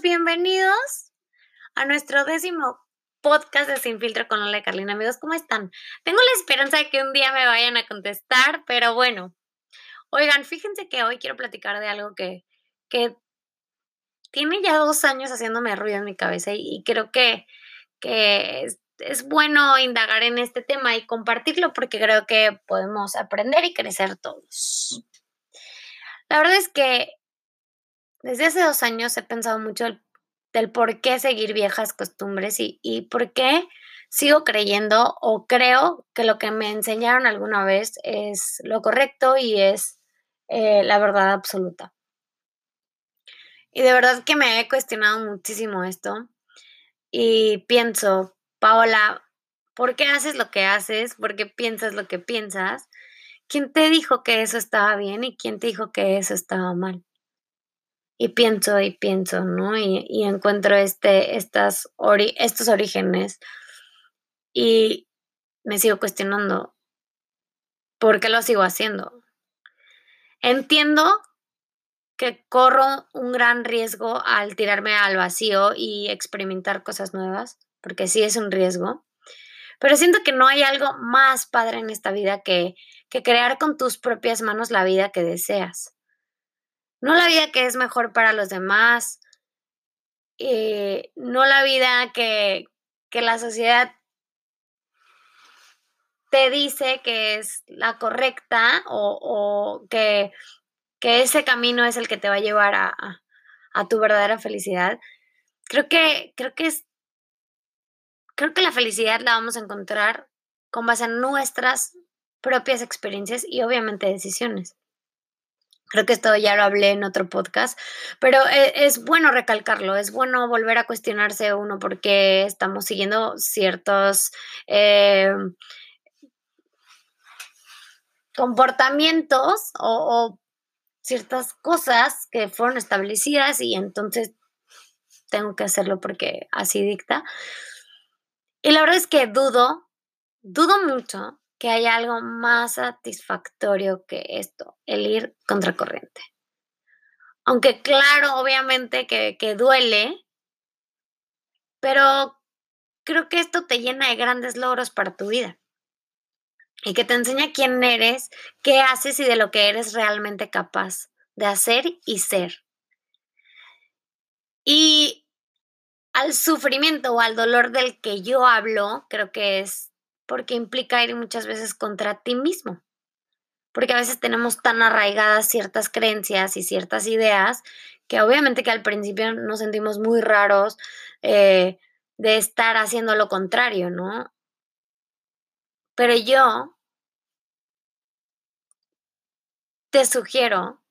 bienvenidos a nuestro décimo podcast de Sin Filtro con Lola y Carlina. Amigos, ¿cómo están? Tengo la esperanza de que un día me vayan a contestar, pero bueno. Oigan, fíjense que hoy quiero platicar de algo que, que tiene ya dos años haciéndome ruido en mi cabeza y, creo que, que es, es bueno indagar en este tema y compartirlo porque creo que podemos aprender y crecer todos. La verdad es que desde hace dos años he pensado mucho del, por qué seguir viejas costumbres y, y por qué sigo creyendo o creo que lo que me enseñaron alguna vez es lo correcto y es eh, la verdad absoluta. Y de verdad que me he cuestionado muchísimo esto y pienso, Paola, ¿por qué haces lo que haces? ¿Por qué piensas lo que piensas? ¿Quién te dijo que eso estaba bien y quién te dijo que eso estaba mal? Y pienso y pienso, ¿no? Y, encuentro este, estas estos orígenes y me sigo cuestionando por qué lo sigo haciendo. Entiendo que corro un gran riesgo al tirarme al vacío y experimentar cosas nuevas, porque sí es un riesgo, pero siento que no hay algo más padre en esta vida que, que crear con tus propias manos la vida que deseas no la vida que es mejor para los demás, eh, no la vida que, la sociedad te dice que es la correcta o, que, ese camino es el que te va a llevar a, a, tu verdadera felicidad. Creo que, creo que es, creo que la felicidad la vamos a encontrar con base en nuestras propias experiencias y obviamente decisiones. Creo que esto ya lo hablé en otro podcast, pero e, es, bueno recalcarlo, es bueno volver a cuestionarse uno por qué estamos siguiendo ciertos eh, comportamientos o, ciertas cosas que fueron establecidas y entonces tengo que hacerlo porque así dicta. Y la verdad es que dudo, dudo mucho que haya algo más satisfactorio que esto, el ir contracorriente. Aunque claro, obviamente que, que duele, pero creo que esto te llena de grandes logros para tu vida y que te enseña quién eres, qué haces y de lo que eres realmente capaz de hacer y ser. Y al sufrimiento o al dolor del que yo hablo, creo que es porque implica ir muchas veces contra ti mismo. Porque a veces tenemos tan arraigadas ciertas creencias y ciertas ideas que obviamente que al principio nos sentimos muy raros eh, de estar haciendo lo contrario, ¿no? Pero yo te sugiero,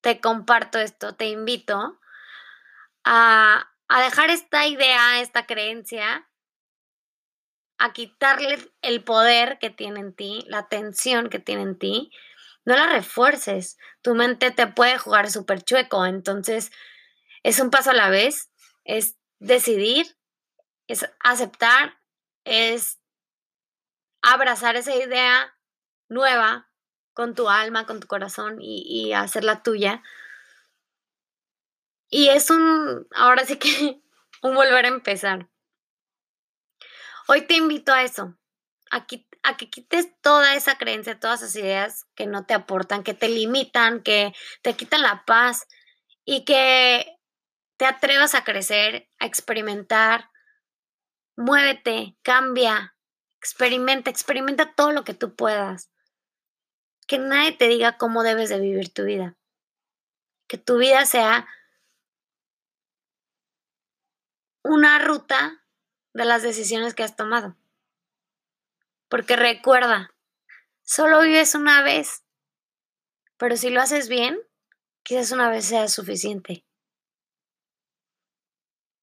te comparto esto, te invito a, a dejar esta idea, esta creencia a quitarle el poder que tiene en ti, la tensión que tiene en ti, no la refuerces. Tu mente te puede jugar súper chueco, entonces es un paso a la vez, es decidir, es aceptar, es abrazar esa idea nueva con tu alma, con tu corazón y, y hacerla tuya. Y es un, ahora sí que, un volver a empezar. Hoy te invito a eso, a, que quites toda esa creencia, todas esas ideas que no te aportan, que te limitan, que te quitan la paz y que te atrevas a crecer, a experimentar. Muévete, cambia, experimenta, experimenta todo lo que tú puedas. Que nadie te diga cómo debes de vivir tu vida. Que tu vida sea una ruta de las decisiones que has tomado. Porque recuerda, solo vives una vez, pero si lo haces bien, quizás una vez sea suficiente.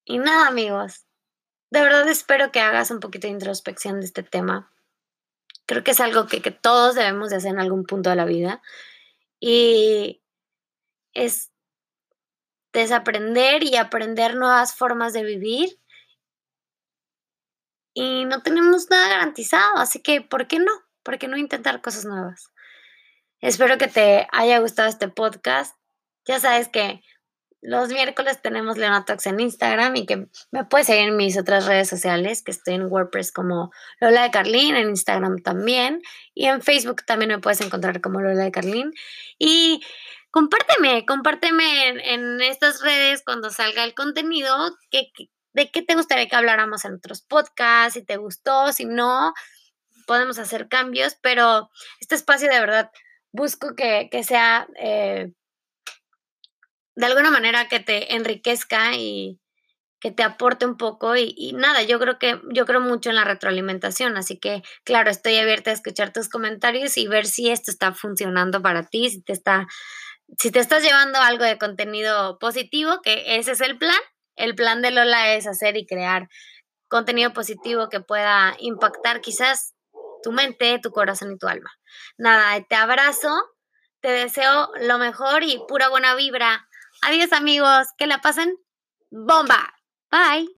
Y nada, amigos, de verdad espero que hagas un poquito de introspección de este tema. Creo que es algo que, todos debemos de hacer en algún punto de la vida. Y es desaprender y aprender nuevas formas de vivir y no tenemos nada garantizado, así que ¿por qué no? ¿Por qué no intentar cosas nuevas? Espero que te haya gustado este podcast. Ya sabes que los miércoles tenemos Leonatox en Instagram y que me puedes seguir en mis otras redes sociales, que estoy en WordPress como Lola de Carlín, en Instagram también, y en Facebook también me puedes encontrar como Lola de Carlín. Y compárteme, compárteme en, estas redes cuando salga el contenido, que, de qué te gustaría que habláramos en otros podcasts, si te gustó, si no, podemos hacer cambios, pero este espacio de verdad busco que, sea eh, de alguna manera que te enriquezca y que te aporte un poco y, nada, yo creo que yo creo mucho en la retroalimentación, así que claro, estoy abierta a escuchar tus comentarios y ver si esto está funcionando para ti, si te está si te estás llevando algo de contenido positivo, que ese es el plan. El plan de Lola es hacer y crear contenido positivo que pueda impactar quizás tu mente, tu corazón y tu alma. Nada, te abrazo, te deseo lo mejor y pura buena vibra. Adiós amigos, que la pasen bomba. Bye.